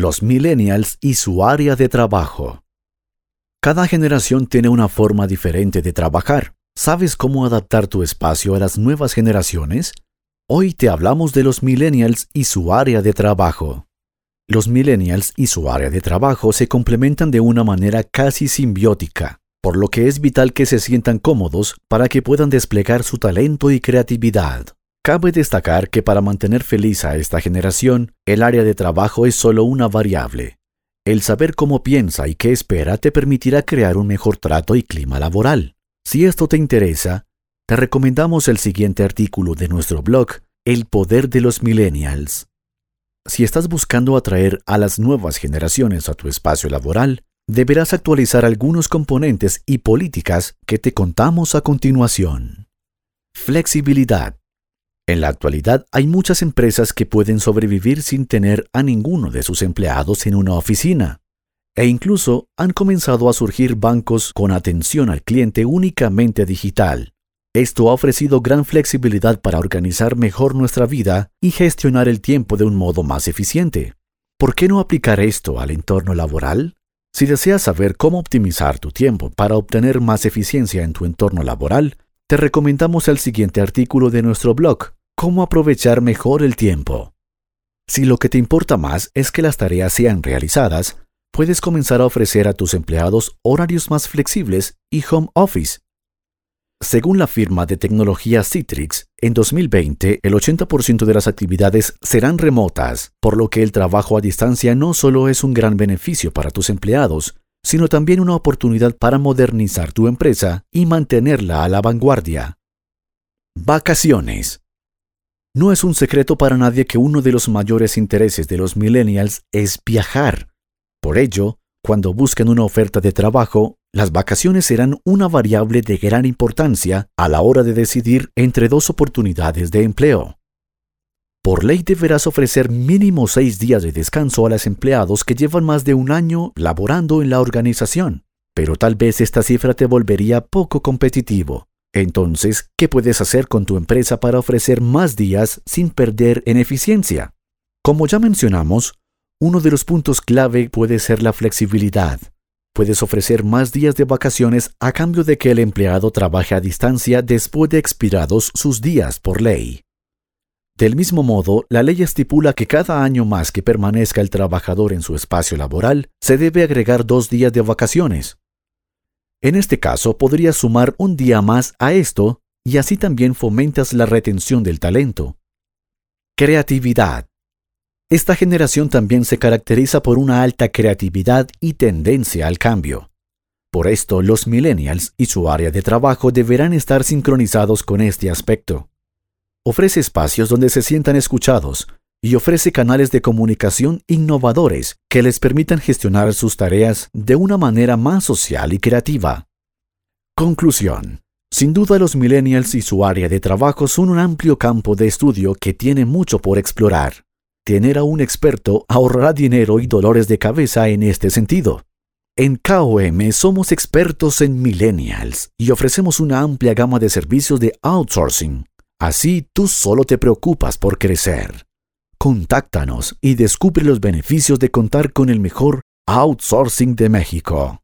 Los millennials y su área de trabajo. Cada generación tiene una forma diferente de trabajar. ¿Sabes cómo adaptar tu espacio a las nuevas generaciones? Hoy te hablamos de los millennials y su área de trabajo. Los millennials y su área de trabajo se complementan de una manera casi simbiótica, por lo que es vital que se sientan cómodos para que puedan desplegar su talento y creatividad. Cabe destacar que para mantener feliz a esta generación, el área de trabajo es solo una variable. El saber cómo piensa y qué espera te permitirá crear un mejor trato y clima laboral. Si esto te interesa, te recomendamos el siguiente artículo de nuestro blog, El poder de los millennials. Si estás buscando atraer a las nuevas generaciones a tu espacio laboral, deberás actualizar algunos componentes y políticas que te contamos a continuación. Flexibilidad. En la actualidad hay muchas empresas que pueden sobrevivir sin tener a ninguno de sus empleados en una oficina. E incluso han comenzado a surgir bancos con atención al cliente únicamente digital. Esto ha ofrecido gran flexibilidad para organizar mejor nuestra vida y gestionar el tiempo de un modo más eficiente. ¿Por qué no aplicar esto al entorno laboral? Si deseas saber cómo optimizar tu tiempo para obtener más eficiencia en tu entorno laboral, te recomendamos el siguiente artículo de nuestro blog, cómo aprovechar mejor el tiempo. Si lo que te importa más es que las tareas sean realizadas, puedes comenzar a ofrecer a tus empleados horarios más flexibles y home office. Según la firma de tecnología Citrix, en 2020 el 80% de las actividades serán remotas, por lo que el trabajo a distancia no solo es un gran beneficio para tus empleados, sino también una oportunidad para modernizar tu empresa y mantenerla a la vanguardia. Vacaciones. No es un secreto para nadie que uno de los mayores intereses de los millennials es viajar. Por ello, cuando buscan una oferta de trabajo, las vacaciones serán una variable de gran importancia a la hora de decidir entre dos oportunidades de empleo. Por ley deberás ofrecer mínimo seis días de descanso a los empleados que llevan más de un año laborando en la organización, pero tal vez esta cifra te volvería poco competitivo. Entonces, ¿qué puedes hacer con tu empresa para ofrecer más días sin perder en eficiencia? Como ya mencionamos, uno de los puntos clave puede ser la flexibilidad. Puedes ofrecer más días de vacaciones a cambio de que el empleado trabaje a distancia después de expirados sus días por ley. Del mismo modo, la ley estipula que cada año más que permanezca el trabajador en su espacio laboral, se debe agregar dos días de vacaciones. En este caso, podrías sumar un día más a esto y así también fomentas la retención del talento. Creatividad. Esta generación también se caracteriza por una alta creatividad y tendencia al cambio. Por esto, los millennials y su área de trabajo deberán estar sincronizados con este aspecto. Ofrece espacios donde se sientan escuchados, y ofrece canales de comunicación innovadores que les permitan gestionar sus tareas de una manera más social y creativa. Conclusión. Sin duda los millennials y su área de trabajo son un amplio campo de estudio que tiene mucho por explorar. Tener a un experto ahorrará dinero y dolores de cabeza en este sentido. En KOM somos expertos en millennials y ofrecemos una amplia gama de servicios de outsourcing. Así tú solo te preocupas por crecer. Contáctanos y descubre los beneficios de contar con el mejor outsourcing de México.